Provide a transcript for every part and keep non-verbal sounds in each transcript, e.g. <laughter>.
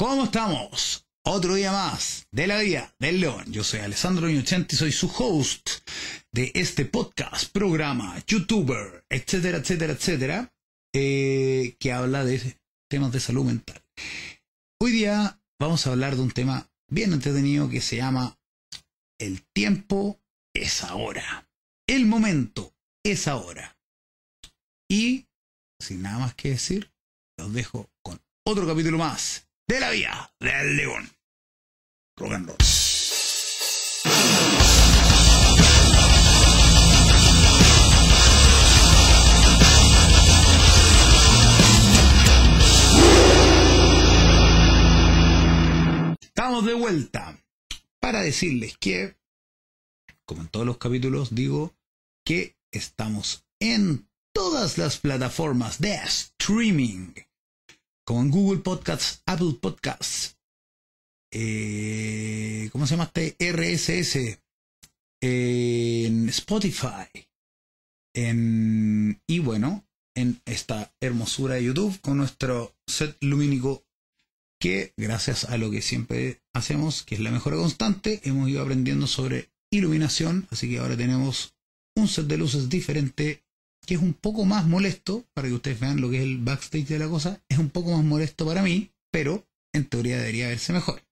¿Cómo estamos? Otro día más de la vida del león. Yo soy Alessandro Ñochenti, soy su host de este podcast, programa, youtuber, etcétera, etcétera, etcétera, eh, que habla de temas de salud mental. Hoy día vamos a hablar de un tema bien entretenido que se llama El tiempo es ahora. El momento es ahora. Y, sin nada más que decir, los dejo con otro capítulo más de la vida del león. Rock and roll. Estamos de vuelta para decirles que, como en todos los capítulos, digo que estamos en todas las plataformas de streaming como en Google Podcasts, Apple Podcasts, eh, ¿cómo se llama este? RSS, en Spotify, en, y bueno, en esta hermosura de YouTube con nuestro set lumínico que gracias a lo que siempre hacemos, que es la mejora constante, hemos ido aprendiendo sobre iluminación, así que ahora tenemos un set de luces diferente que es un poco más molesto, para que ustedes vean lo que es el backstage de la cosa, es un poco más molesto para mí, pero en teoría debería verse mejor.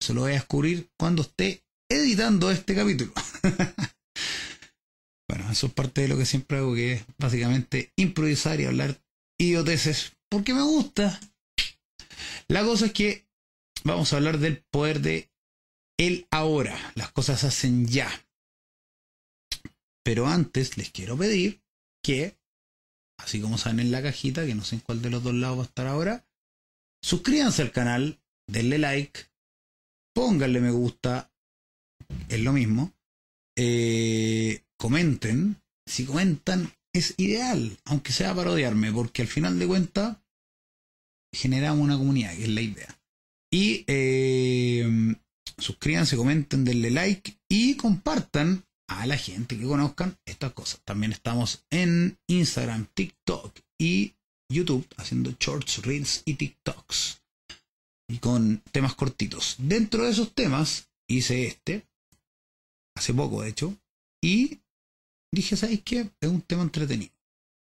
Eso lo voy a descubrir cuando esté editando este capítulo. <laughs> bueno, eso es parte de lo que siempre hago, que es básicamente improvisar y hablar idioteces, porque me gusta. La cosa es que vamos a hablar del poder de el ahora. Las cosas se hacen ya. Pero antes les quiero pedir que, así como saben en la cajita, que no sé en cuál de los dos lados va a estar ahora, suscríbanse al canal, denle like, pónganle me gusta, es lo mismo, eh, comenten, si comentan es ideal, aunque sea para odiarme, porque al final de cuentas generamos una comunidad, que es la idea. Y eh, suscríbanse, comenten, denle like y compartan a la gente que conozcan estas cosas. También estamos en Instagram, TikTok y YouTube haciendo shorts, reels y TikToks. Y con temas cortitos. Dentro de esos temas hice este, hace poco de hecho, y dije, ¿sabéis qué? Es un tema entretenido.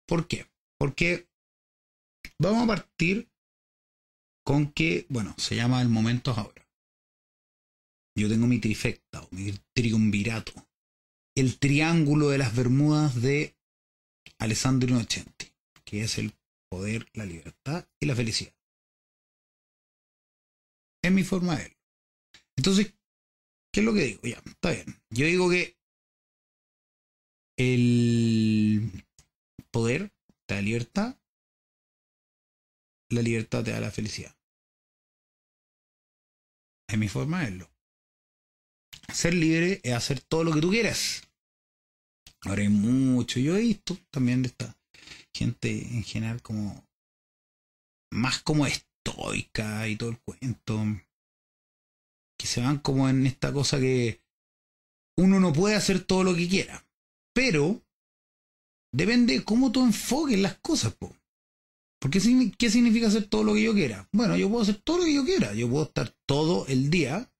¿Por qué? Porque vamos a partir con que, bueno, se llama el momento ahora. Yo tengo mi trifecta o mi triunvirato el triángulo de las Bermudas de Alessandro Innocenti, que es el poder, la libertad y la felicidad. Es mi forma de. Entonces, ¿qué es lo que digo? Ya, está bien. Yo digo que el poder te da libertad, la libertad te da la felicidad. Es mi forma de verlo. Ser libre es hacer todo lo que tú quieras. Ahora hay mucho. Yo he visto también de esta gente en general como más como estoica y todo el cuento. Que se van como en esta cosa que uno no puede hacer todo lo que quiera. Pero depende de cómo tú enfoques las cosas, po. Porque ¿qué significa hacer todo lo que yo quiera? Bueno, yo puedo hacer todo lo que yo quiera. Yo puedo estar todo el día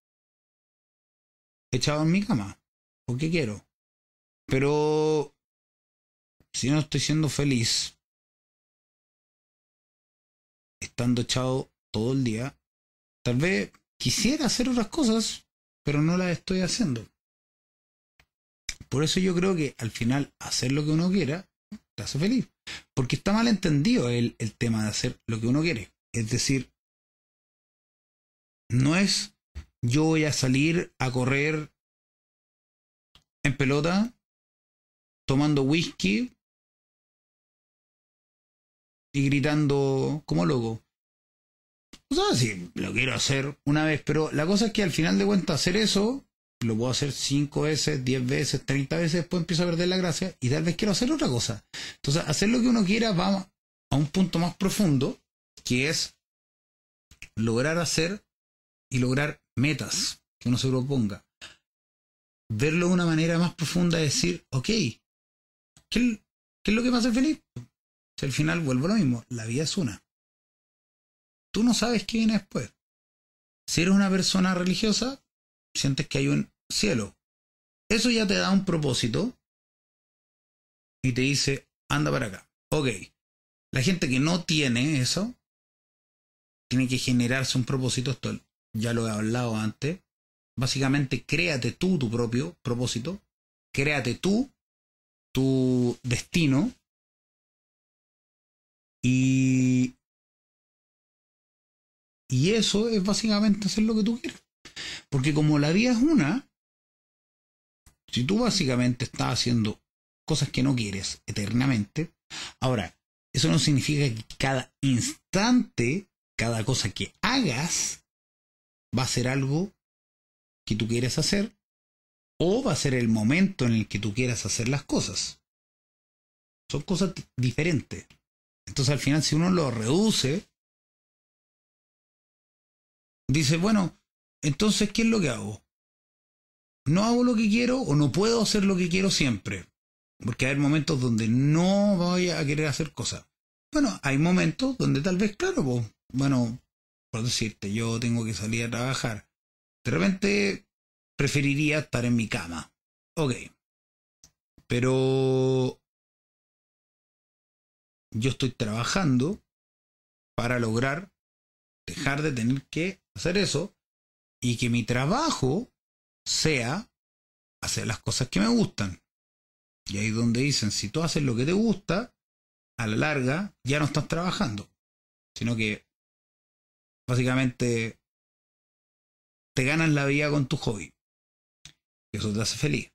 echado en mi cama. Porque quiero. Pero si no estoy siendo feliz, estando echado todo el día, tal vez quisiera hacer otras cosas, pero no las estoy haciendo. Por eso yo creo que al final hacer lo que uno quiera te hace feliz. Porque está mal entendido el, el tema de hacer lo que uno quiere. Es decir, no es yo voy a salir a correr en pelota tomando whisky y gritando como loco. O sea, sí, lo quiero hacer una vez, pero la cosa es que al final de cuentas hacer eso, lo puedo hacer cinco veces, diez veces, treinta veces, después empiezo a perder la gracia y tal vez quiero hacer otra cosa. Entonces, hacer lo que uno quiera va a un punto más profundo, que es lograr hacer y lograr metas que uno se proponga. Verlo de una manera más profunda, decir, ok, ¿Qué, es lo que me hace feliz? Si al final vuelvo lo mismo, la vida es una. Tú no sabes qué viene después. Si eres una persona religiosa, sientes que hay un cielo. Eso ya te da un propósito y te dice, anda para acá. Ok. La gente que no tiene eso, tiene que generarse un propósito. Esto ya lo he hablado antes. Básicamente, créate tú tu propio propósito. Créate tú tu destino. Y, y eso es básicamente hacer lo que tú quieres. Porque como la vida es una, si tú básicamente estás haciendo cosas que no quieres eternamente, ahora, eso no significa que cada instante, cada cosa que hagas, va a ser algo que tú quieres hacer o va a ser el momento en el que tú quieras hacer las cosas. Son cosas diferentes. Entonces al final si uno lo reduce, dice, bueno, entonces, ¿qué es lo que hago? No hago lo que quiero o no puedo hacer lo que quiero siempre. Porque hay momentos donde no voy a querer hacer cosas. Bueno, hay momentos donde tal vez, claro, pues, bueno, por decirte, yo tengo que salir a trabajar. De repente preferiría estar en mi cama. Ok. Pero yo estoy trabajando para lograr dejar de tener que hacer eso y que mi trabajo sea hacer las cosas que me gustan. Y ahí es donde dicen, si tú haces lo que te gusta, a la larga ya no estás trabajando, sino que básicamente te ganas la vida con tu hobby. Eso te hace feliz.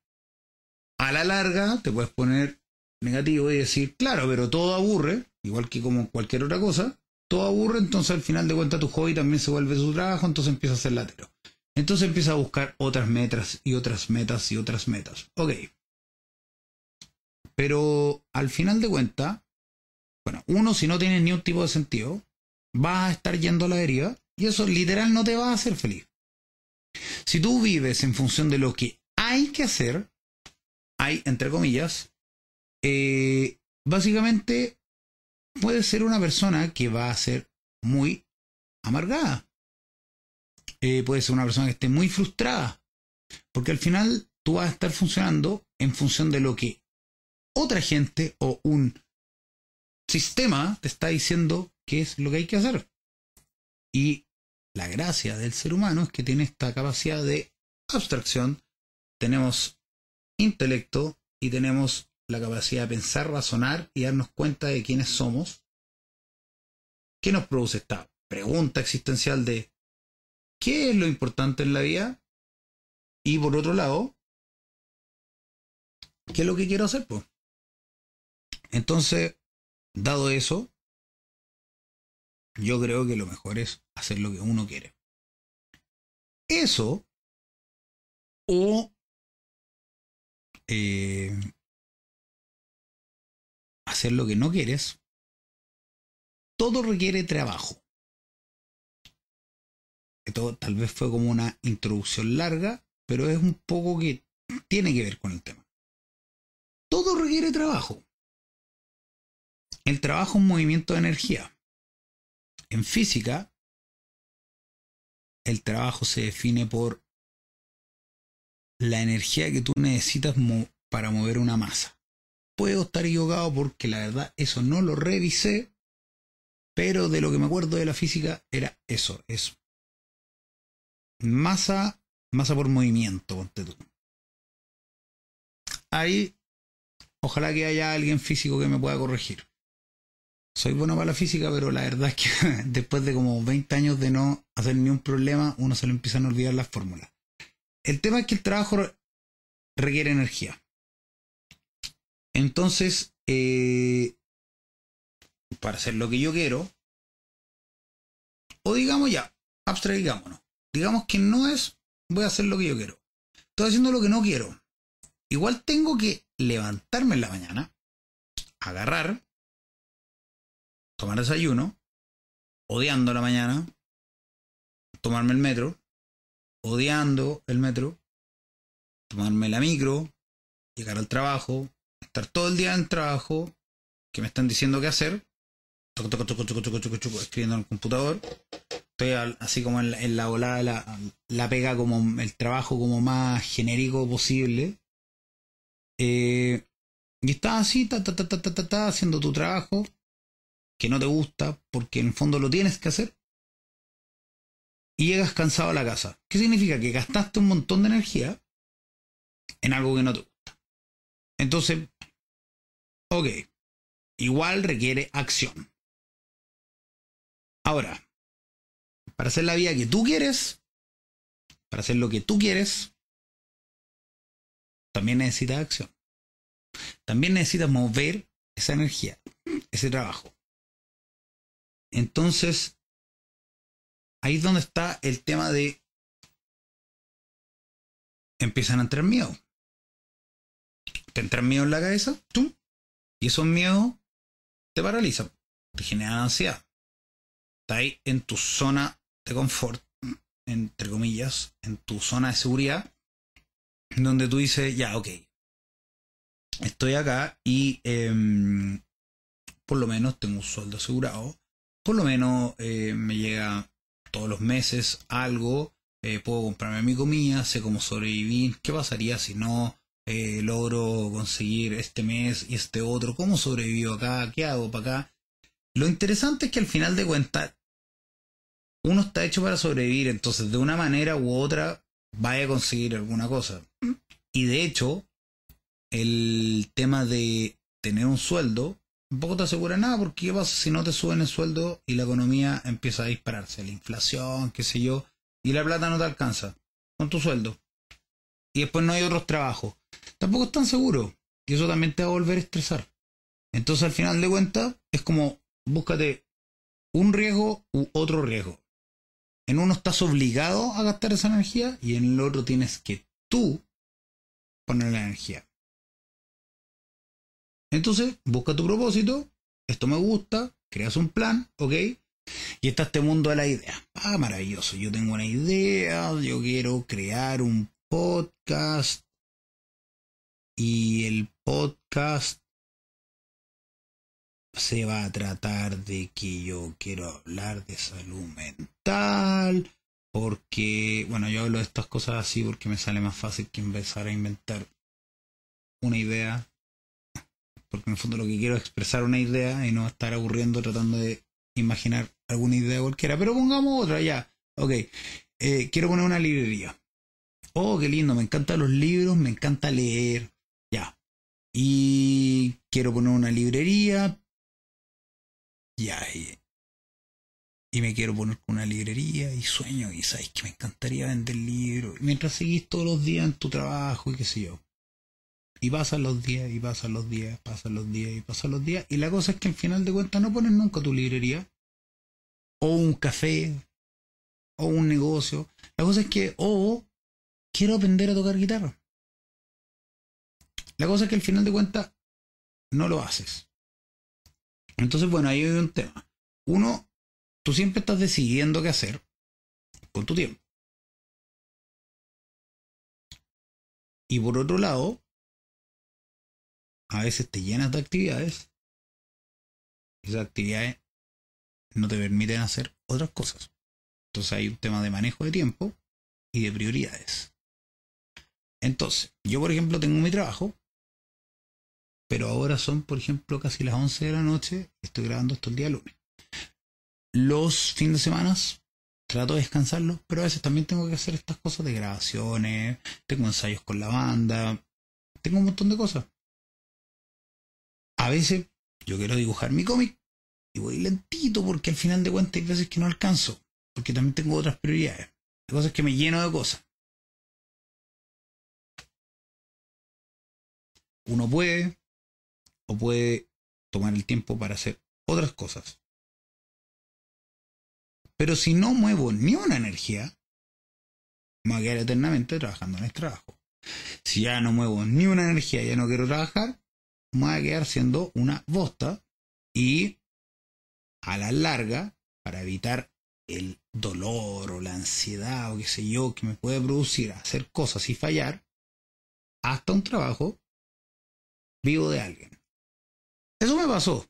A la larga te puedes poner negativo y decir, claro, pero todo aburre, igual que como cualquier otra cosa, todo aburre, entonces al final de cuentas tu hobby también se vuelve su trabajo, entonces empieza a ser latero. Entonces empieza a buscar otras metas y otras metas y otras metas. Ok. Pero al final de cuentas, bueno, uno si no tiene ni un tipo de sentido, va a estar yendo a la deriva y eso literal no te va a hacer feliz. Si tú vives en función de lo que hay que hacer, hay, entre comillas, eh, básicamente puede ser una persona que va a ser muy amargada. Eh, puede ser una persona que esté muy frustrada. Porque al final tú vas a estar funcionando en función de lo que otra gente o un sistema te está diciendo que es lo que hay que hacer. Y la gracia del ser humano es que tiene esta capacidad de abstracción. Tenemos intelecto y tenemos la capacidad de pensar, razonar y darnos cuenta de quiénes somos. ¿Qué nos produce esta pregunta existencial de qué es lo importante en la vida? Y por otro lado, ¿qué es lo que quiero hacer? Pues? Entonces, dado eso, yo creo que lo mejor es hacer lo que uno quiere. Eso o eh, hacer lo que no quieres, todo requiere trabajo. Esto tal vez fue como una introducción larga, pero es un poco que tiene que ver con el tema. Todo requiere trabajo. El trabajo es un movimiento de energía. En física, el trabajo se define por la energía que tú necesitas para mover una masa. Puedo estar equivocado porque la verdad eso no lo revisé, pero de lo que me acuerdo de la física era eso, es masa, masa por movimiento, ponte tú. Ahí, ojalá que haya alguien físico que me pueda corregir. Soy bueno para la física, pero la verdad es que <laughs> después de como 20 años de no hacer ni un problema, uno se le empiezan a olvidar las fórmulas. El tema es que el trabajo requiere energía. Entonces, eh, para hacer lo que yo quiero, o digamos ya, abstraigámonos. Digamos que no es voy a hacer lo que yo quiero. Estoy haciendo lo que no quiero. Igual tengo que levantarme en la mañana, agarrar, tomar desayuno, odiando la mañana, tomarme el metro, odiando el metro, tomarme la micro, llegar al trabajo, estar todo el día en trabajo, que me están diciendo qué hacer, escribiendo en el computador, estoy así como en la, volada, la, la, pega como el trabajo como más genérico posible. Eh, y estás así, ta, ta, ta, haciendo tu trabajo, que no te gusta, porque en el fondo lo tienes que hacer. Y llegas cansado a la casa. ¿Qué significa? Que gastaste un montón de energía en algo que no te gusta. Entonces, ok, igual requiere acción. Ahora, para hacer la vida que tú quieres, para hacer lo que tú quieres, también necesitas acción. También necesitas mover esa energía, ese trabajo. Entonces, ahí es donde está el tema de empiezan a entrar miedo. Te entran miedo en la cabeza, tú, y esos miedos te paralizan, te generan ansiedad. Está ahí en tu zona de confort, entre comillas, en tu zona de seguridad, donde tú dices, ya, ok, estoy acá y em, por lo menos tengo un sueldo asegurado, por lo menos eh, me llega todos los meses algo, eh, puedo comprarme mi comida, sé cómo sobrevivir, qué pasaría si no eh, logro conseguir este mes y este otro, cómo sobrevivo acá, qué hago para acá. Lo interesante es que al final de cuentas uno está hecho para sobrevivir, entonces de una manera u otra vaya a conseguir alguna cosa. Y de hecho, el tema de tener un sueldo tampoco te asegura nada, porque ¿qué pasa si no te suben el sueldo y la economía empieza a dispararse? La inflación, qué sé yo, y la plata no te alcanza con tu sueldo. Y después no hay otros trabajos. Tampoco es tan seguro. Y eso también te va a volver a estresar. Entonces al final de cuentas es como búscate un riesgo u otro riesgo. En uno estás obligado a gastar esa energía y en el otro tienes que tú poner la energía. Entonces, busca tu propósito, esto me gusta, creas un plan, ¿ok? Y está este mundo de la idea. Ah, maravilloso, yo tengo una idea, yo quiero crear un podcast y el podcast se va a tratar de que yo quiero hablar de salud mental, porque, bueno, yo hablo de estas cosas así porque me sale más fácil que empezar a inventar una idea, porque en el fondo lo que quiero es expresar una idea y no estar aburriendo tratando de imaginar alguna idea cualquiera, pero pongamos otra ya, ok, eh, quiero poner una librería. Oh, qué lindo, me encantan los libros, me encanta leer, ya. Y quiero poner una librería, ya, y, me quiero poner con una librería y sueño y sabes que me encantaría vender libros. Mientras seguís todos los días en tu trabajo y qué sé yo. Y pasan los días y pasan los días, pasan los días y pasan los días. Y la cosa es que al final de cuentas no pones nunca tu librería. O un café. O un negocio. La cosa es que, o quiero aprender a tocar guitarra. La cosa es que al final de cuentas no lo haces. Entonces, bueno, ahí hay un tema. Uno, tú siempre estás decidiendo qué hacer con tu tiempo. Y por otro lado, a veces te llenas de actividades. Esas actividades no te permiten hacer otras cosas. Entonces hay un tema de manejo de tiempo y de prioridades. Entonces, yo por ejemplo tengo mi trabajo pero ahora son, por ejemplo, casi las 11 de la noche. Estoy grabando esto el día lunes. Los fines de semana trato de descansarlo, pero a veces también tengo que hacer estas cosas de grabaciones, tengo ensayos con la banda, tengo un montón de cosas. A veces yo quiero dibujar mi cómic y voy lentito porque al final de cuentas hay veces que no alcanzo, porque también tengo otras prioridades. Hay cosas que me lleno de cosas. Uno puede, o puede tomar el tiempo para hacer otras cosas. Pero si no muevo ni una energía, me voy a quedar eternamente trabajando en este trabajo. Si ya no muevo ni una energía, ya no quiero trabajar, me voy a quedar siendo una bosta y a la larga, para evitar el dolor o la ansiedad o qué sé yo que me puede producir hacer cosas y fallar, hasta un trabajo vivo de alguien. Eso me pasó.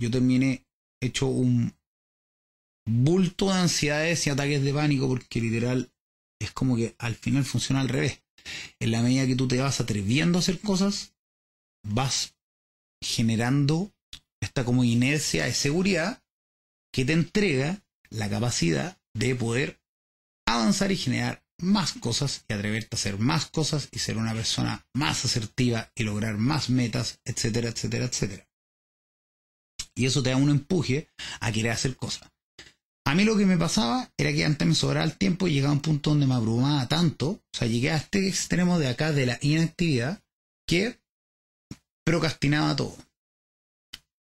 Yo terminé hecho un bulto de ansiedades y ataques de pánico, porque literal es como que al final funciona al revés. En la medida que tú te vas atreviendo a hacer cosas, vas generando esta como inercia de seguridad que te entrega la capacidad de poder avanzar y generar más cosas y atreverte a hacer más cosas y ser una persona más asertiva y lograr más metas, etcétera, etcétera, etcétera. Y eso te da un empuje a querer hacer cosas. A mí lo que me pasaba era que antes me sobraba el tiempo y llegaba a un punto donde me abrumaba tanto, o sea, llegué a este extremo de acá de la inactividad, que procrastinaba todo.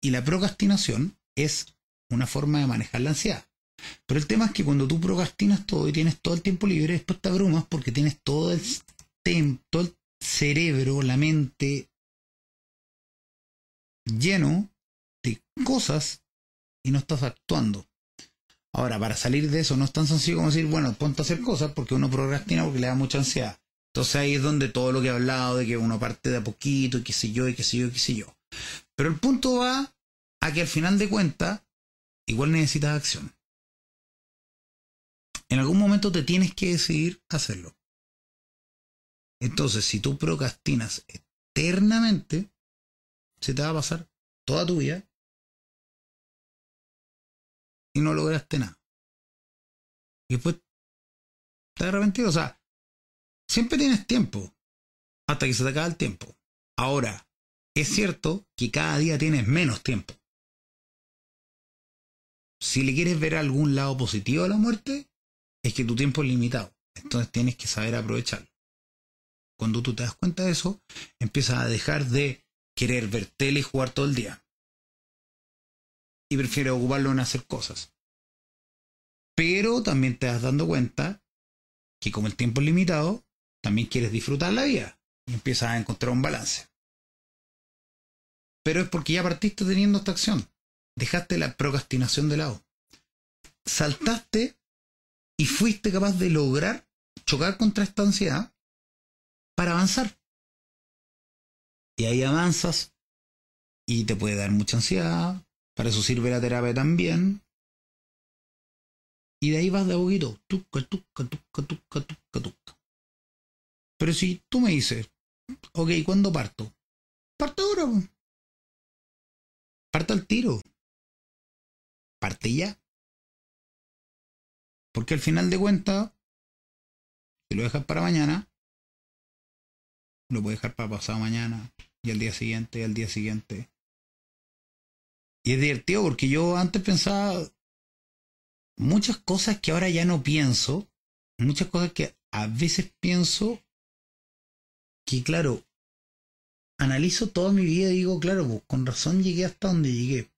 Y la procrastinación es una forma de manejar la ansiedad. Pero el tema es que cuando tú procrastinas todo y tienes todo el tiempo libre, después te abrumas porque tienes todo el, todo el cerebro, la mente lleno de cosas y no estás actuando. Ahora, para salir de eso no es tan sencillo como decir, bueno, ponte a hacer cosas porque uno procrastina porque le da mucha ansiedad. Entonces ahí es donde todo lo que he hablado de que uno parte de a poquito y qué sé yo, y qué sé yo, y qué sé yo. Pero el punto va a que al final de cuentas, igual necesitas acción. En algún momento te tienes que decidir hacerlo. Entonces, si tú procrastinas eternamente, se te va a pasar toda tu vida y no lograste nada. Y después te arrepentido. O sea, siempre tienes tiempo hasta que se te acaba el tiempo. Ahora, es cierto que cada día tienes menos tiempo. Si le quieres ver algún lado positivo a la muerte, es que tu tiempo es limitado. Entonces tienes que saber aprovecharlo. Cuando tú te das cuenta de eso, empiezas a dejar de querer ver tele y jugar todo el día. Y prefieres ocuparlo en hacer cosas. Pero también te das dando cuenta que como el tiempo es limitado, también quieres disfrutar la vida. Y empiezas a encontrar un balance. Pero es porque ya partiste teniendo esta acción. Dejaste la procrastinación de lado. Saltaste y fuiste capaz de lograr chocar contra esta ansiedad para avanzar. Y ahí avanzas y te puede dar mucha ansiedad. Para eso sirve la terapia también. Y de ahí vas de a poquito. Tuca, tuca, tuca, tuca, tuca, tuca. Pero si tú me dices, ok, ¿cuándo parto? Parto ahora. Parto al tiro. Parte ya. Porque al final de cuentas, si lo dejas para mañana, lo puedes dejar para pasado mañana, y al día siguiente, y al día siguiente. Y es divertido porque yo antes pensaba muchas cosas que ahora ya no pienso, muchas cosas que a veces pienso que, claro, analizo toda mi vida y digo, claro, pues con razón llegué hasta donde llegué.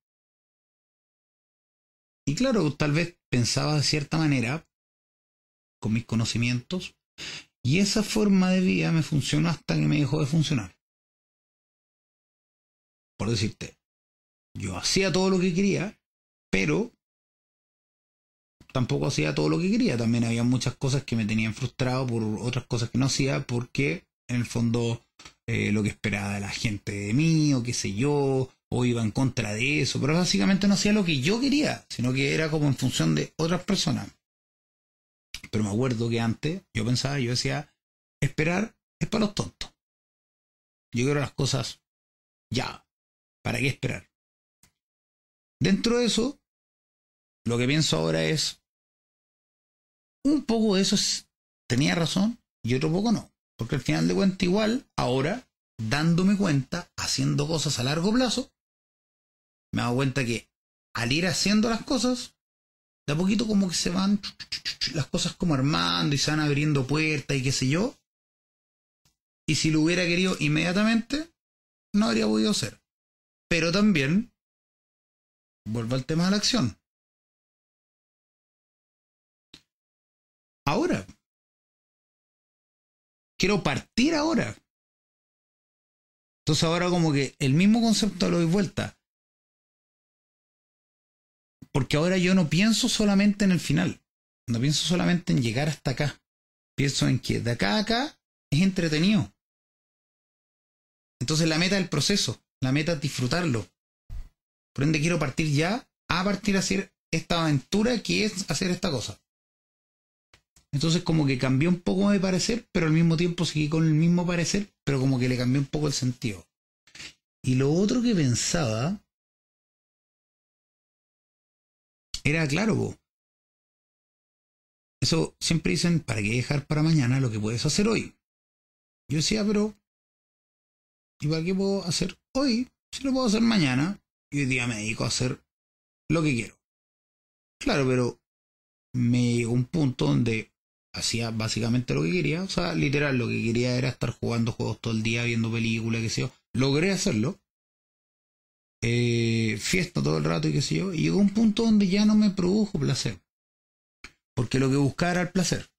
Y claro, tal vez pensaba de cierta manera, con mis conocimientos, y esa forma de vida me funcionó hasta que me dejó de funcionar. Por decirte, yo hacía todo lo que quería, pero tampoco hacía todo lo que quería. También había muchas cosas que me tenían frustrado por otras cosas que no hacía, porque en el fondo eh, lo que esperaba la gente de mí, o qué sé yo, o iba en contra de eso, pero básicamente no hacía lo que yo quería, sino que era como en función de otras personas. Pero me acuerdo que antes yo pensaba, yo decía, esperar es para los tontos. Yo quiero las cosas ya. ¿Para qué esperar? Dentro de eso, lo que pienso ahora es, un poco de eso tenía razón y otro poco no. Porque al final de cuentas igual, ahora, dándome cuenta, haciendo cosas a largo plazo, me he dado cuenta que al ir haciendo las cosas, de a poquito como que se van las cosas como armando y se van abriendo puertas y qué sé yo. Y si lo hubiera querido inmediatamente, no habría podido ser. Pero también, vuelvo al tema de la acción. Ahora. Quiero partir ahora. Entonces ahora como que el mismo concepto lo doy vuelta porque ahora yo no pienso solamente en el final, no pienso solamente en llegar hasta acá, pienso en que de acá a acá es entretenido. Entonces la meta es el proceso, la meta es disfrutarlo. Por ende quiero partir ya a partir a hacer esta aventura que es hacer esta cosa. Entonces como que cambió un poco de parecer, pero al mismo tiempo seguí con el mismo parecer, pero como que le cambió un poco el sentido. Y lo otro que pensaba era claro, eso siempre dicen, ¿para qué dejar para mañana lo que puedes hacer hoy? Yo decía, pero ¿y para qué puedo hacer hoy? Si lo puedo hacer mañana, y hoy día me dedico a hacer lo que quiero. Claro, pero me llegó un punto donde hacía básicamente lo que quería. O sea, literal, lo que quería era estar jugando juegos todo el día, viendo películas, qué sé yo. Logré hacerlo. Eh, fiesta todo el rato y qué sé yo. Y llegó un punto donde ya no me produjo placer. Porque lo que buscaba era el placer.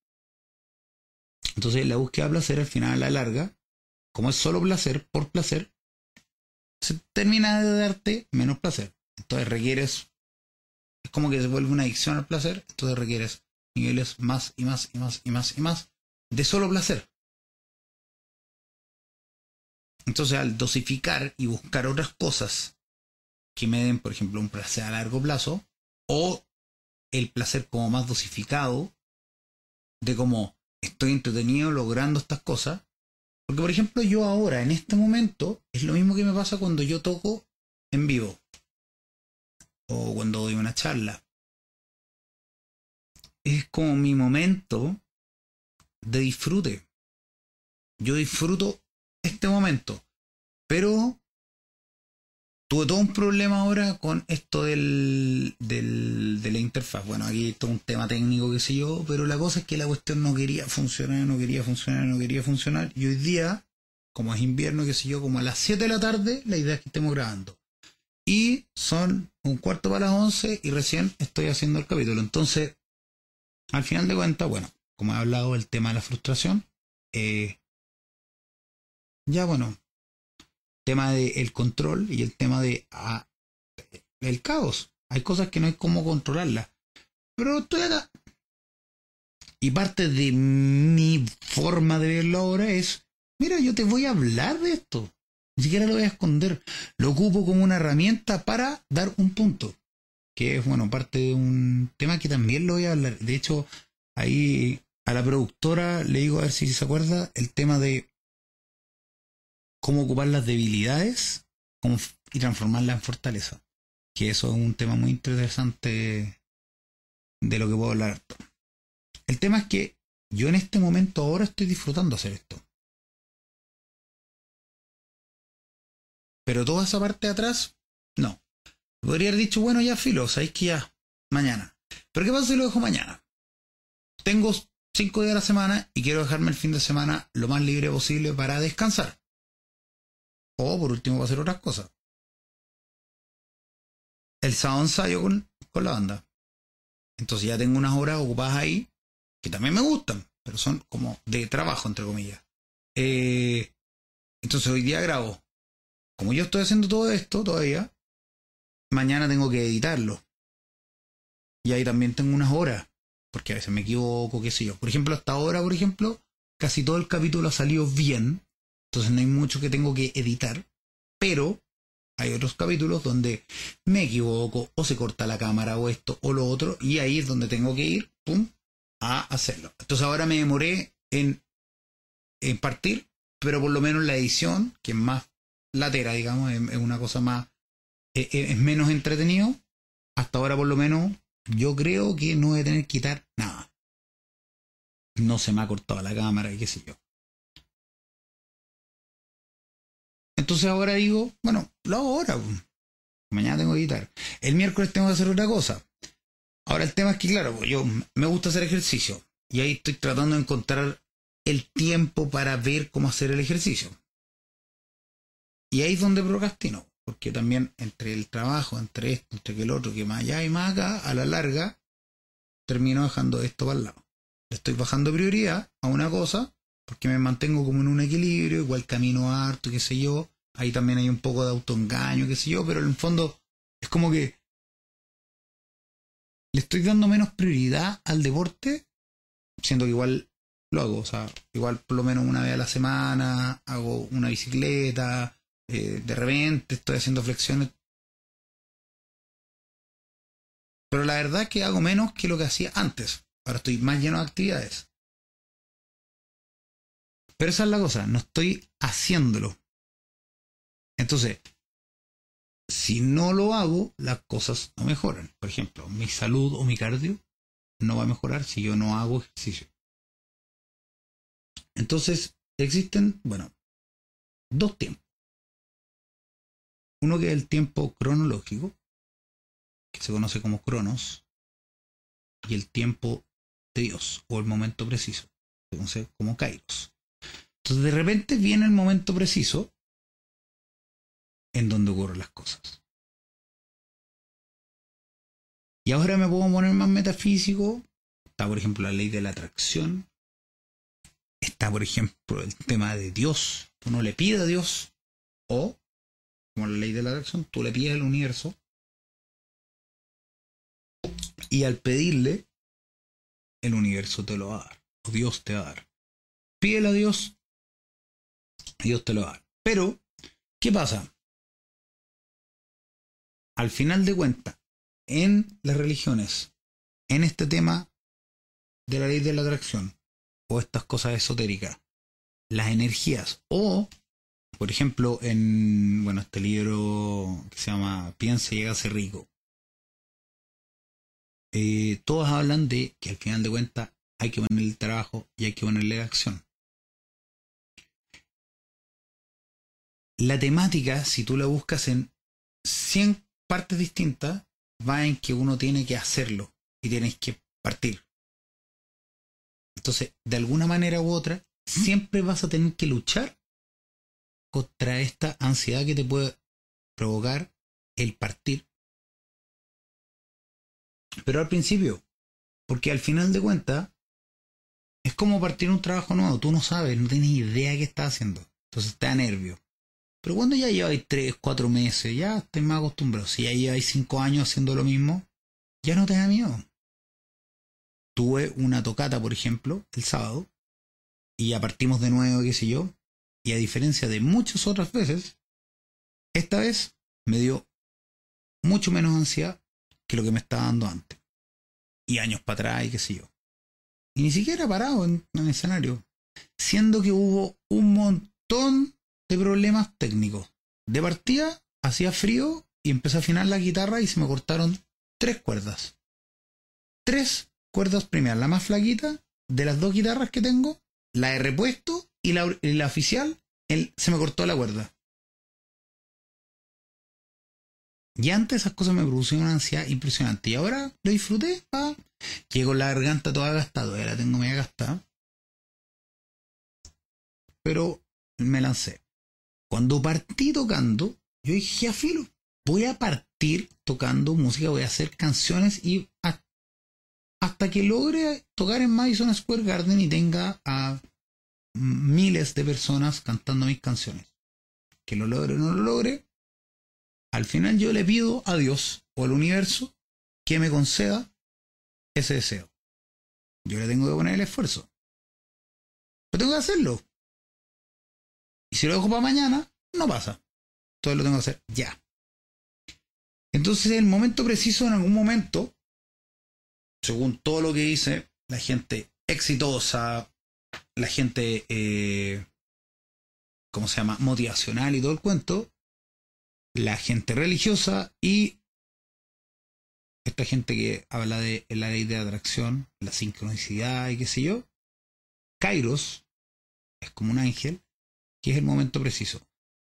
Entonces la búsqueda de placer al final a la larga, como es solo placer por placer, se termina de darte menos placer. Entonces requieres, es como que se vuelve una adicción al placer, entonces requieres niveles más y más y más y más y más de solo placer. Entonces al dosificar y buscar otras cosas que me den, por ejemplo, un placer a largo plazo, o el placer como más dosificado, de cómo estoy entretenido logrando estas cosas, porque, por ejemplo, yo ahora, en este momento, es lo mismo que me pasa cuando yo toco en vivo. O cuando doy una charla. Es como mi momento de disfrute. Yo disfruto este momento. Pero tuve todo un problema ahora con esto del, del, de la interfaz. Bueno, aquí es todo un tema técnico, que sé yo, pero la cosa es que la cuestión no quería funcionar, no quería funcionar, no quería funcionar. Y hoy día, como es invierno, que sé yo, como a las 7 de la tarde, la idea es que estemos grabando. Y son un cuarto para las 11 y recién estoy haciendo el capítulo. Entonces, al final de cuentas, bueno, como he hablado del tema de la frustración, eh, ya bueno, tema del control y el tema de ah, el caos. Hay cosas que no hay cómo controlarlas. Pero estoy acá. Y parte de mi forma de verlo ahora es, mira, yo te voy a hablar de esto. Ni siquiera lo voy a esconder. Lo ocupo como una herramienta para dar un punto. Que es, bueno, parte de un tema que también lo voy a hablar. De hecho, ahí a la productora le digo a ver si se acuerda el tema de cómo ocupar las debilidades y transformarlas en fortaleza. Que eso es un tema muy interesante de lo que puedo hablar. El tema es que yo en este momento ahora estoy disfrutando hacer esto. Pero toda esa parte de atrás, no. Podría haber dicho, bueno, ya filo, sabéis que ya, mañana. Pero ¿qué pasa si lo dejo mañana? Tengo cinco días a la semana y quiero dejarme el fin de semana lo más libre posible para descansar. O por último va a hacer otras cosas. El sábado ensayo con, con la banda. Entonces ya tengo unas horas ocupadas ahí que también me gustan, pero son como de trabajo, entre comillas. Eh, entonces hoy día grabo. Como yo estoy haciendo todo esto todavía, mañana tengo que editarlo. Y ahí también tengo unas horas, porque a veces me equivoco, qué sé yo. Por ejemplo, hasta ahora, por ejemplo, casi todo el capítulo ha salido bien, entonces no hay mucho que tengo que editar, pero hay otros capítulos donde me equivoco o se corta la cámara o esto o lo otro y ahí es donde tengo que ir, pum, a hacerlo. Entonces ahora me demoré en, en partir, pero por lo menos la edición, que es más latera, digamos, es, una cosa más, es, es, menos entretenido. Hasta ahora por lo menos yo creo que no voy a tener que quitar nada. No se me ha cortado la cámara y qué sé yo. Entonces ahora digo, bueno, lo hago ahora. Mañana tengo que editar. El miércoles tengo que hacer otra cosa. Ahora el tema es que, claro, yo me gusta hacer ejercicio. Y ahí estoy tratando de encontrar el tiempo para ver cómo hacer el ejercicio. Y ahí es donde procrastino. Porque también entre el trabajo, entre esto, entre que el otro, que más allá y más acá, a la larga, termino dejando esto para el lado. Le estoy bajando prioridad a una cosa porque me mantengo como en un equilibrio, igual camino harto, qué sé yo, Ahí también hay un poco de autoengaño, qué sé yo, pero en el fondo es como que le estoy dando menos prioridad al deporte, siendo que igual lo hago, o sea, igual por lo menos una vez a la semana hago una bicicleta, eh, de repente estoy haciendo flexiones. Pero la verdad es que hago menos que lo que hacía antes. Ahora estoy más lleno de actividades. Pero esa es la cosa, no estoy haciéndolo. Entonces, si no lo hago, las cosas no mejoran. Por ejemplo, mi salud o mi cardio no va a mejorar si yo no hago ejercicio. Entonces, existen, bueno, dos tiempos. Uno que es el tiempo cronológico, que se conoce como cronos, y el tiempo de Dios, o el momento preciso, se conoce como kairos. Entonces, de repente viene el momento preciso en donde ocurren las cosas. Y ahora me puedo poner más metafísico. Está, por ejemplo, la ley de la atracción. Está, por ejemplo, el tema de Dios. Uno le pide a Dios. O, como la ley de la atracción, tú le pides al universo. Y al pedirle, el universo te lo va a dar. O Dios te va a dar. Pídele a Dios. Dios te lo va a dar. Pero, ¿qué pasa? al final de cuentas, en las religiones, en este tema de la ley de la atracción, o estas cosas esotéricas, las energías, o, por ejemplo, en, bueno, este libro que se llama Piensa y ser rico, eh, todos hablan de que al final de cuentas hay que ponerle el trabajo y hay que ponerle la acción. La temática, si tú la buscas en 100 partes distintas va en que uno tiene que hacerlo y tienes que partir. Entonces, de alguna manera u otra, siempre vas a tener que luchar contra esta ansiedad que te puede provocar el partir. Pero al principio, porque al final de cuentas, es como partir un trabajo nuevo, tú no sabes, no tienes idea de qué estás haciendo. Entonces te da nervio. Pero cuando ya lleváis 3, 4 meses, ya estáis más acostumbrados. Si ya lleváis 5 años haciendo lo mismo, ya no te da miedo. Tuve una tocata, por ejemplo, el sábado, y ya partimos de nuevo, qué sé yo, y a diferencia de muchas otras veces, esta vez me dio mucho menos ansiedad que lo que me estaba dando antes. Y años para atrás, y qué sé yo. Y ni siquiera parado en, el escenario. Siendo que hubo un montón de problemas técnicos. De partida, hacía frío y empecé a afinar la guitarra y se me cortaron tres cuerdas. Tres cuerdas primeras. La más flaquita de las dos guitarras que tengo, la he repuesto y la, oficial se me cortó la cuerda. Y antes esas cosas me producían una ansiedad impresionante. Y ahora lo disfruté. Ah, llego la garganta toda gastada. Ya la tengo media gastada. Pero me lancé. Cuando partí tocando, yo dije, a filo, voy a partir tocando música, voy a hacer canciones y hasta que logre tocar en Madison Square Garden y tenga a miles de personas cantando mis canciones. Que lo logre o no lo logre, al final yo le pido a Dios o al universo que me conceda ese deseo. Yo le tengo que poner el esfuerzo. Pero tengo que hacerlo. Y si lo dejo para mañana, no pasa. Todo lo tengo que hacer ya. Entonces, en el momento preciso, en algún momento, según todo lo que dice la gente exitosa, la gente, eh, ¿cómo se llama? Motivacional y todo el cuento, la gente religiosa y esta gente que habla de la ley de atracción, la sincronicidad y qué sé yo, Kairos es como un ángel que es el momento preciso.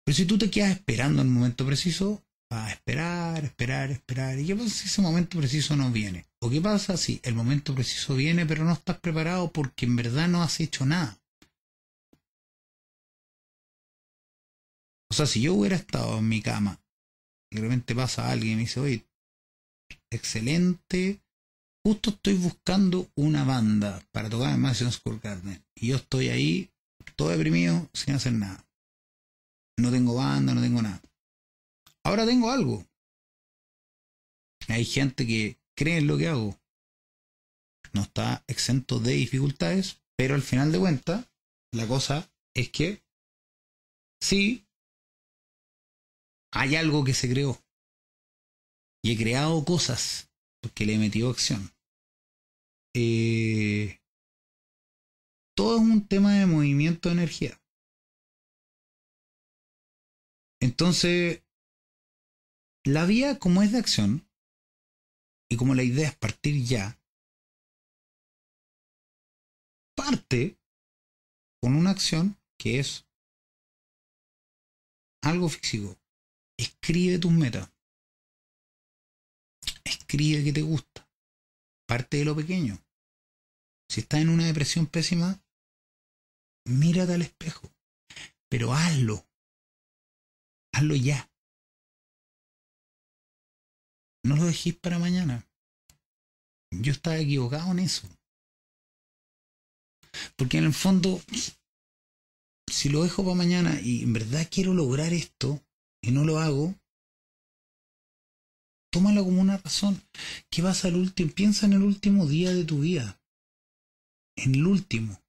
Pero si tú te quedas esperando el momento preciso, a esperar, esperar, esperar. ¿Y qué pasa si ese momento preciso no viene? ¿O qué pasa si el momento preciso viene pero no estás preparado porque en verdad no has hecho nada? O sea, si yo hubiera estado en mi cama y de repente pasa alguien y me dice, oye, excelente, justo estoy buscando una banda para tocar en Madison Square Garden. Y yo estoy ahí todo deprimido, sin hacer nada. No tengo banda, no tengo nada. Ahora tengo algo. Hay gente que cree en lo que hago. No está exento de dificultades, pero al final de cuentas, la cosa es que sí hay algo que se creó. Y he creado cosas porque le he metido acción. Eh, todo es un tema de movimiento de energía. Entonces, la vía como es de acción, y como la idea es partir ya, parte con una acción que es algo físico. Escribe tus metas. Escribe que te gusta. Parte de lo pequeño. Si estás en una depresión pésima, mírate al espejo. Pero hazlo. Hazlo ya. No lo dejéis para mañana. Yo estaba equivocado en eso. Porque en el fondo, si lo dejo para mañana y en verdad quiero lograr esto y no lo hago, tómalo como una razón. ¿Qué vas al último? Piensa en el último día de tu vida. En el último.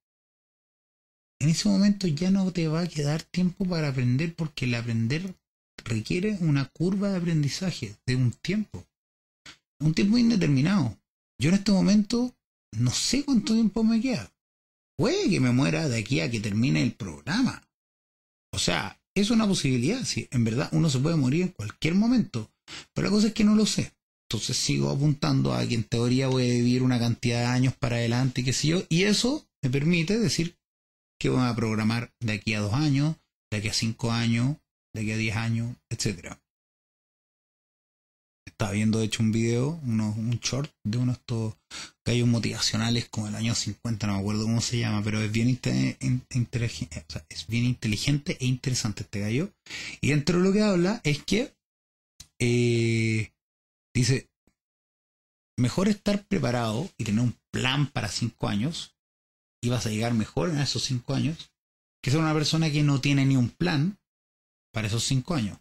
En ese momento ya no te va a quedar tiempo para aprender porque el aprender requiere una curva de aprendizaje de un tiempo. Un tiempo indeterminado. Yo en este momento no sé cuánto tiempo me queda. Puede que me muera de aquí a que termine el programa. O sea, es una posibilidad. Sí, en verdad uno se puede morir en cualquier momento. Pero la cosa es que no lo sé. Entonces sigo apuntando a que en teoría voy a vivir una cantidad de años para adelante y qué sé yo. Y eso me permite decir que voy a programar de aquí a dos años, de aquí a cinco años, de aquí a diez años, etcétera estaba viendo de hecho un video, un short de uno de estos gallos motivacionales como el año 50, no me acuerdo cómo se llama, pero es bien, inteligente, es bien inteligente e interesante este gallo. Y dentro de lo que habla es que eh, dice, mejor estar preparado y tener un plan para cinco años y vas a llegar mejor en esos cinco años que ser una persona que no tiene ni un plan para esos cinco años.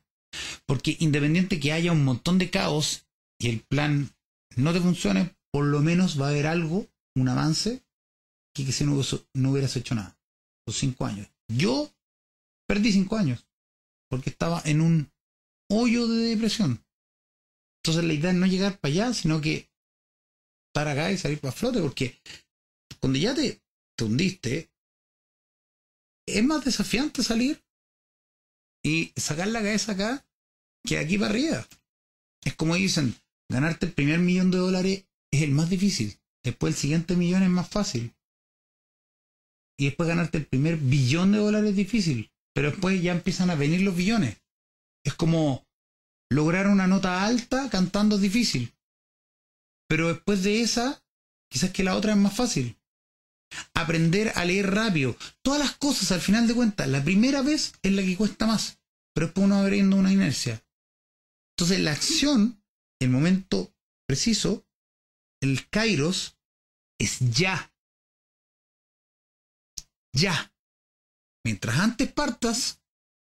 Porque independiente que haya un montón de caos y el plan no te funcione, por lo menos va a haber algo, un avance, que, si no, no hubieras hecho nada. Los cinco años. Yo perdí cinco años porque estaba en un hoyo de depresión. Entonces la idea es no llegar para allá, sino que estar acá y salir para flote, porque cuando ya te hundiste, es más desafiante salir y sacar la cabeza acá que aquí para arriba. Es como dicen, ganarte el primer millón de dólares es el más difícil. Después el siguiente millón es más fácil. Y después ganarte el primer billón de dólares es difícil. Pero después ya empiezan a venir los billones. Es como lograr una nota alta cantando es difícil. Pero después de esa, quizás que la otra es más fácil. Aprender a leer rápido. Todas las cosas, al final de cuentas, la primera vez es la que cuesta más. Pero después uno va abriendo una inercia. Entonces la acción, el momento preciso, el kairos, es ya. Ya. Mientras antes partas,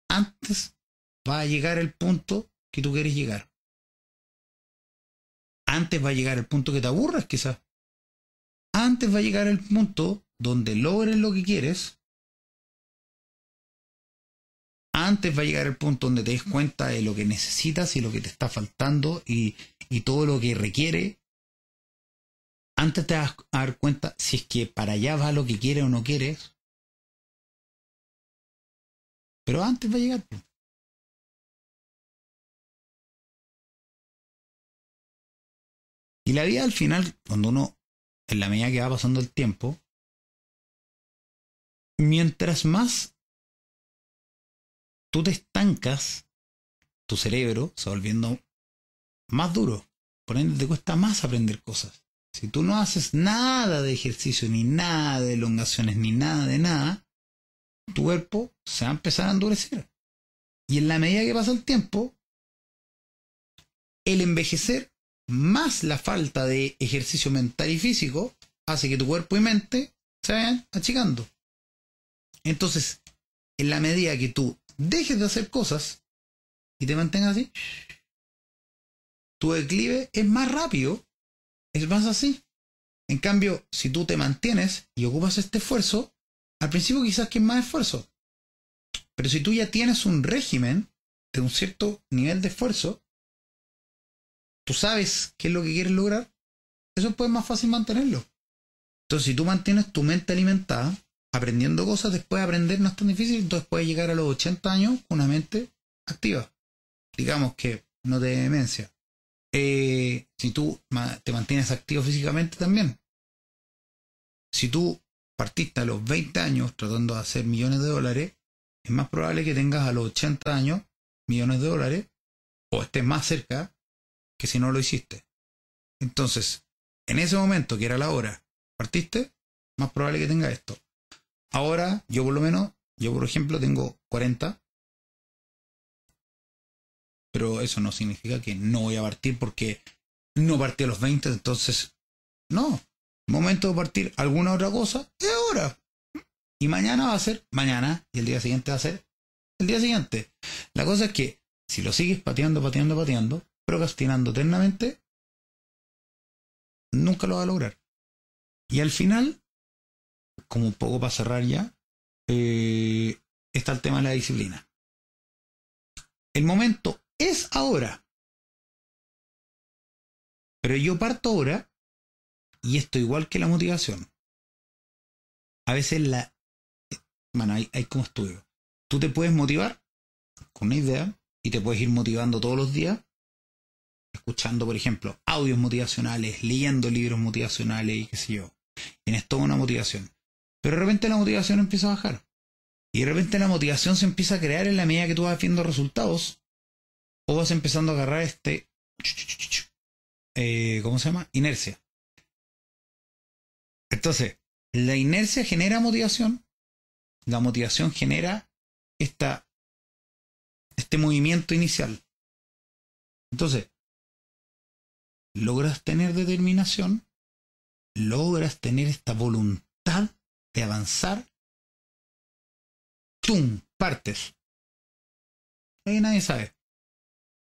antes va a llegar el punto que tú quieres llegar. Antes va a llegar el punto que te aburras, quizás. Antes va a llegar el punto donde logres lo que quieres antes va a llegar el punto donde te des cuenta de lo que necesitas y lo que te está faltando y, todo lo que requiere. Antes te vas a dar cuenta si es que para allá va lo que quieres o no quieres. Pero antes va a llegar. Y la vida al final, cuando uno, en la medida que va pasando el tiempo, mientras más tú te estancas, tu cerebro se va volviendo más duro. Por ende, te cuesta más aprender cosas. Si tú no haces nada de ejercicio, ni nada de elongaciones, ni nada de nada, tu cuerpo se va a empezar a endurecer. Y en la medida que pasa el tiempo, el envejecer más la falta de ejercicio mental y físico hace que tu cuerpo y mente se vayan achicando. Entonces, en la medida que tú dejes de hacer cosas y te mantengas así, tu declive es más rápido, es más así. En cambio, si tú te mantienes y ocupas este esfuerzo, al principio quizás que es más esfuerzo. Pero si tú ya tienes un régimen de un cierto nivel de esfuerzo, tú sabes qué es lo que quieres lograr, eso es pues más fácil mantenerlo. Entonces, si tú mantienes tu mente alimentada, aprendiendo cosas, después aprender no es tan difícil, entonces puedes llegar a los 80 años con una mente activa. Digamos que no de demencia. Eh, si tú te mantienes activo físicamente también. Si tú partiste a los 20 años tratando de hacer millones de dólares, es más probable que tengas a los 80 años millones de dólares o estés más cerca que si no lo hiciste. Entonces, en ese momento, que era la hora, partiste, más probable que tengas esto. Ahora, yo por lo menos, yo por ejemplo tengo 40, pero eso no significa que no voy a partir porque no partí a los 20, entonces, no. Momento de partir alguna otra cosa, es ahora. Y mañana va a ser mañana y el día siguiente va a ser el día siguiente. La cosa es que si lo sigues pateando, pateando, pateando, procrastinando eternamente, nunca lo va a lograr. Y al final, como un poco para cerrar ya, eh, está el tema de la disciplina. El momento es ahora. Pero yo parto ahora y esto igual que la motivación. A veces la... Bueno, hay, hay como estudio. Tú te puedes motivar con una idea y te puedes ir motivando todos los días, escuchando, por ejemplo, audios motivacionales, leyendo libros motivacionales y qué sé yo. Tienes toda una motivación. Pero de repente la motivación empieza a bajar. Y de repente la motivación se empieza a crear en la medida que tú vas viendo resultados o vas empezando a agarrar este, eh, ¿cómo se llama? Inercia. Entonces, la inercia genera motivación, la motivación genera esta, este movimiento inicial. Entonces, logras tener determinación, logras tener esta voluntad de avanzar, ¡tum! Partes. Ahí nadie sabe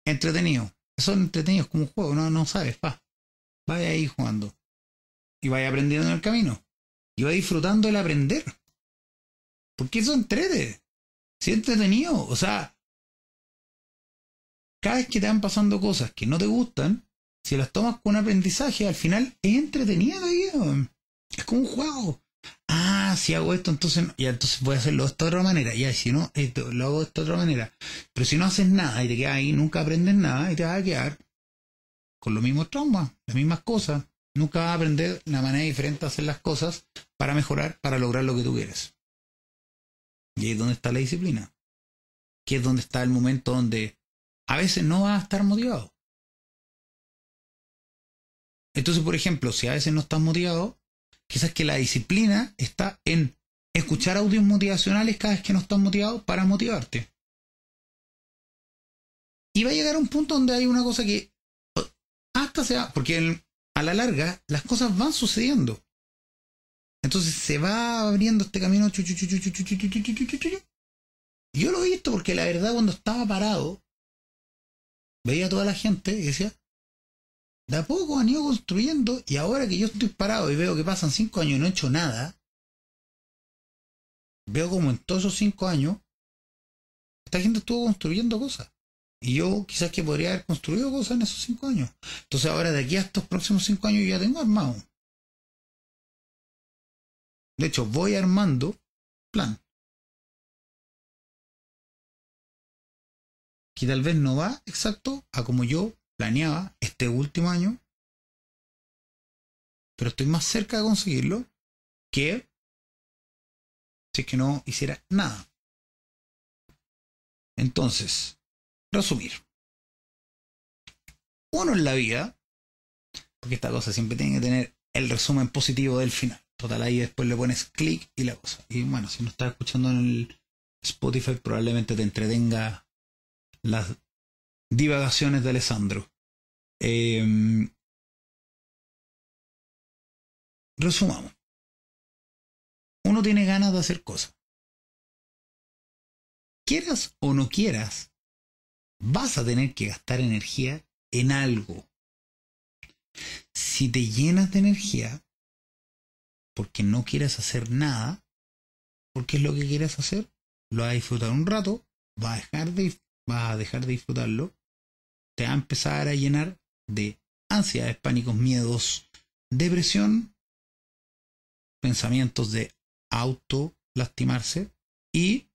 entretenido. Son entretenidos como un juego, no, no sabes, pa. Vaya ahí jugando. Y vaya aprendiendo en el camino. Y vaya disfrutando el aprender. Porque eso entrete. Si es entretenido. O sea, cada vez que te van pasando cosas que no te gustan, si las tomas con aprendizaje, al final es entretenido Es como un juego. Ah, si hago esto, entonces ya entonces voy a hacerlo de otra manera. Ya, si no, esto, lo hago de otra manera. Pero si no haces nada y te quedas ahí, nunca aprendes nada y te vas a quedar con los mismos traumas, las mismas cosas. Nunca vas a aprender una manera diferente de hacer las cosas para mejorar, para lograr lo que tú quieres. Y ahí es donde está la disciplina. Que es donde está el momento donde a veces no vas a estar motivado. Entonces, por ejemplo, si a veces no estás motivado, Quizás que la disciplina está en escuchar audios motivacionales cada vez que no estás motivado para motivarte. Y va a llegar a un punto donde hay una cosa que hasta sea, porque a la larga las cosas van sucediendo. Entonces se va abriendo este camino. Yo lo he visto porque la verdad cuando estaba parado, veía a toda la gente y decía, de a poco han ido construyendo y ahora que yo estoy parado y veo que pasan cinco años y no he hecho nada, veo como en todos esos cinco años esta gente estuvo construyendo cosas. Y yo quizás que podría haber construido cosas en esos cinco años. Entonces ahora de aquí a estos próximos cinco años ya tengo armado. De hecho, voy armando plan. Que tal vez no va exacto a como yo planeaba este último año, pero estoy más cerca de conseguirlo que si es que no hiciera nada. Entonces, resumir. Uno en la vida, porque esta cosa siempre tiene que tener el resumen positivo del final. Total, ahí después le pones clic y la cosa. Y bueno, si no estás escuchando en el Spotify, probablemente te entretenga las divagaciones de Alessandro. Em, resumamos. Uno tiene ganas de hacer cosas. Quieras o no quieras, vas a tener que gastar energía en algo. Si te llenas de energía porque no quieres hacer nada, porque es lo que quieres hacer, lo vas a disfrutar un rato, vas a dejar de, vas a dejar de disfrutarlo te va a empezar a llenar de ansiedades, pánicos, miedos, depresión, pensamientos de auto lastimarse y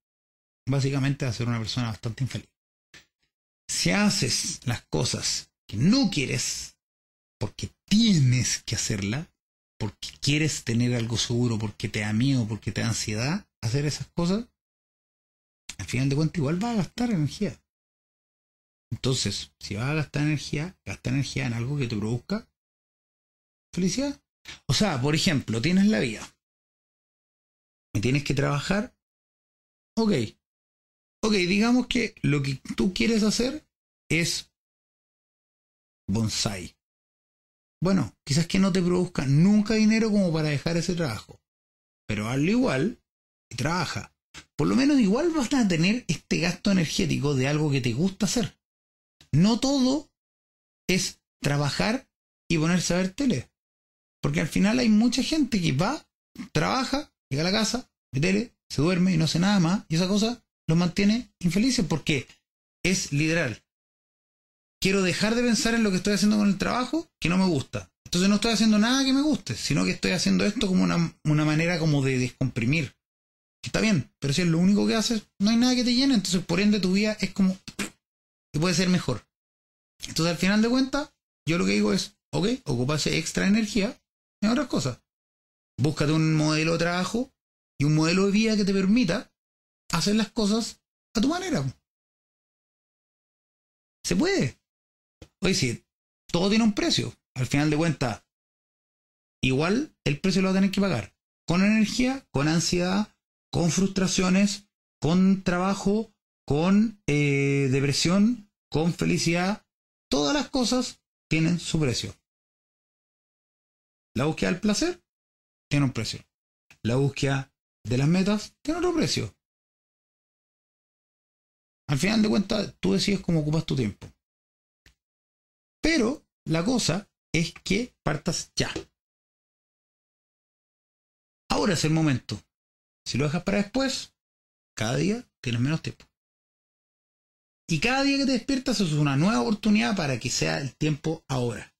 básicamente a ser una persona bastante infeliz. Si haces las cosas que no quieres, porque tienes que hacerla, porque quieres tener algo seguro, porque te da miedo, porque te da ansiedad hacer esas cosas, al final de cuentas igual vas a gastar energía. Entonces, si vas a gastar energía, gasta energía en algo que te produzca felicidad. O sea, por ejemplo, tienes la vida. Me tienes que trabajar. Ok. Ok, digamos que lo que tú quieres hacer es bonsai. Bueno, quizás que no te produzca nunca dinero como para dejar ese trabajo. Pero hazlo igual y trabaja. Por lo menos igual vas a tener este gasto energético de algo que te gusta hacer. No todo es trabajar y ponerse a ver tele. Porque al final hay mucha gente que va, trabaja, llega a la casa, ve tele, se duerme y no hace nada más. Y esa cosa los mantiene infelices porque es literal. Quiero dejar de pensar en lo que estoy haciendo con el trabajo que no me gusta. Entonces no estoy haciendo nada que me guste, sino que estoy haciendo esto como una, una manera como de descomprimir. Está bien, pero si es lo único que haces, no hay nada que te llene, entonces por ende tu vida es como que puede ser mejor. Entonces, al final de cuentas, yo lo que digo es, ok, ocupase extra energía en otras cosas. Búscate un modelo de trabajo y un modelo de vida que te permita hacer las cosas a tu manera. Se puede. Oye, sí, todo tiene un precio. Al final de cuentas, igual el precio lo va a tener que pagar. Con energía, con ansiedad, con frustraciones, con trabajo, con eh, depresión, con felicidad, todas las cosas tienen su precio. La búsqueda del placer tiene un precio. La búsqueda de las metas tiene otro precio. Al final de cuentas, tú decides cómo ocupas tu tiempo. Pero la cosa es que partas ya. Ahora es el momento. Si lo dejas para después, cada día tienes menos tiempo. Y cada día que te despiertas es una nueva oportunidad para que sea el tiempo ahora.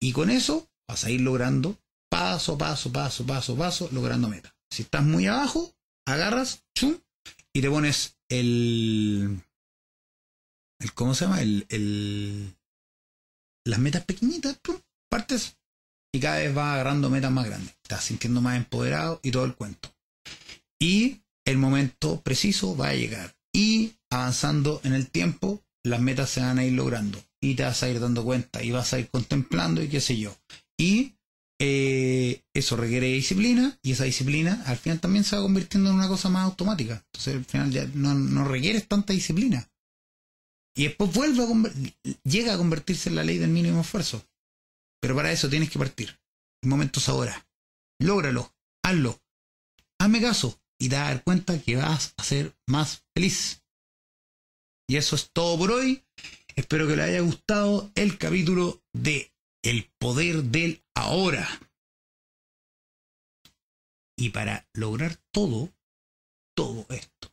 Y con eso vas a ir logrando paso, paso, paso, paso, paso, logrando metas. Si estás muy abajo, agarras, chum, y te pones el, el ¿cómo se llama? El, el, las metas pequeñitas, partes y cada vez vas agarrando metas más grandes. Estás sintiendo más empoderado y todo el cuento. Y el momento preciso va a llegar. Y avanzando en el tiempo, las metas se van a ir logrando y te vas a ir dando cuenta y vas a ir contemplando y qué sé yo. Y eh, eso requiere disciplina y esa disciplina al final también se va convirtiendo en una cosa más automática. Entonces al final ya no, no requieres tanta disciplina. Y después vuelve a llega a convertirse en la ley del mínimo esfuerzo. Pero para eso tienes que partir. El momento es ahora. Lógralo. Hazlo. Hazme caso y te vas a dar cuenta que vas a ser más feliz. Y eso es todo por hoy. Espero que les haya gustado el capítulo de El poder del ahora. Y para lograr todo, todo esto,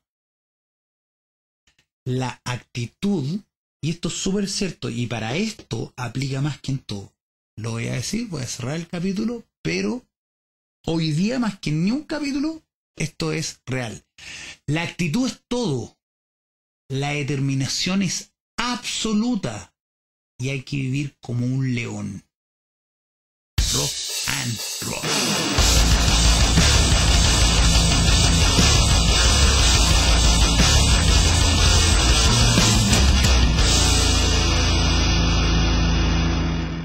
la actitud, y esto es súper cierto, y para esto aplica más que en todo. Lo voy a decir, voy a cerrar el capítulo, pero hoy día más que en ni un capítulo, esto es real. La actitud es todo. La determinación es absoluta y hay que vivir como un león. Rock and roll.